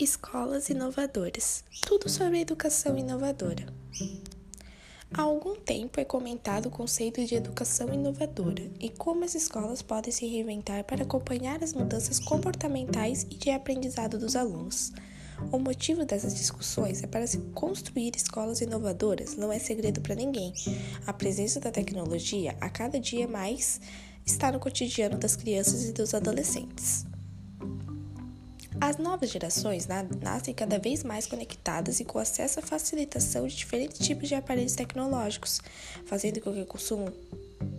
Escolas inovadoras. Tudo sobre educação inovadora. Há algum tempo é comentado o conceito de educação inovadora e como as escolas podem se reinventar para acompanhar as mudanças comportamentais e de aprendizado dos alunos. O motivo dessas discussões é para se construir escolas inovadoras, não é segredo para ninguém. A presença da tecnologia a cada dia mais está no cotidiano das crianças e dos adolescentes. As novas gerações nascem cada vez mais conectadas e com acesso à facilitação de diferentes tipos de aparelhos tecnológicos, fazendo com que consumam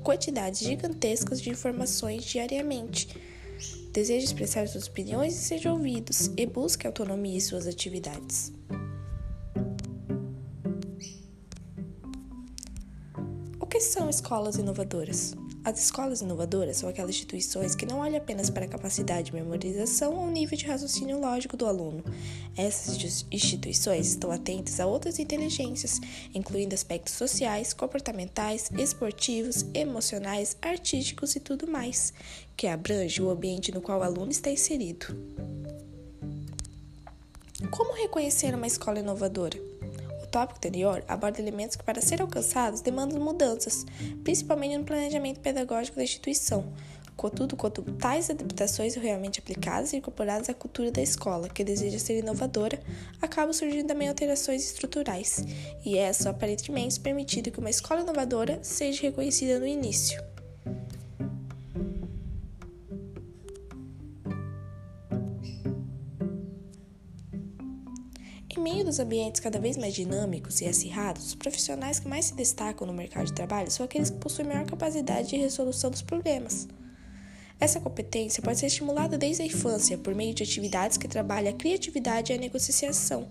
quantidades gigantescas de informações diariamente. Deseja expressar suas opiniões e seja ouvidos, e busque autonomia em suas atividades. O que são escolas inovadoras? As escolas inovadoras são aquelas instituições que não olham apenas para a capacidade de memorização ou nível de raciocínio lógico do aluno. Essas instituições estão atentas a outras inteligências, incluindo aspectos sociais, comportamentais, esportivos, emocionais, artísticos e tudo mais, que abrange o ambiente no qual o aluno está inserido. Como reconhecer uma escola inovadora? Tópico anterior aborda elementos que, para serem alcançados, demandam mudanças, principalmente no planejamento pedagógico da instituição. Contudo, quando tais adaptações realmente aplicadas e incorporadas à cultura da escola, que deseja ser inovadora, acabam surgindo também alterações estruturais, e é só aparentemente permitido que uma escola inovadora seja reconhecida no início. Em meio dos ambientes cada vez mais dinâmicos e acirrados, os profissionais que mais se destacam no mercado de trabalho são aqueles que possuem maior capacidade de resolução dos problemas. Essa competência pode ser estimulada desde a infância por meio de atividades que trabalham a criatividade e a negociação,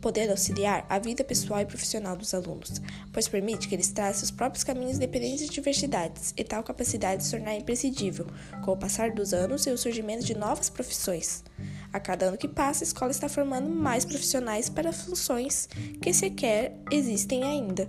podendo auxiliar a vida pessoal e profissional dos alunos, pois permite que eles tracem os próprios caminhos independentes de diversidades, e tal capacidade se tornar imprescindível com o passar dos anos e o surgimento de novas profissões. A cada ano que passa, a escola está formando mais profissionais para funções que sequer existem ainda.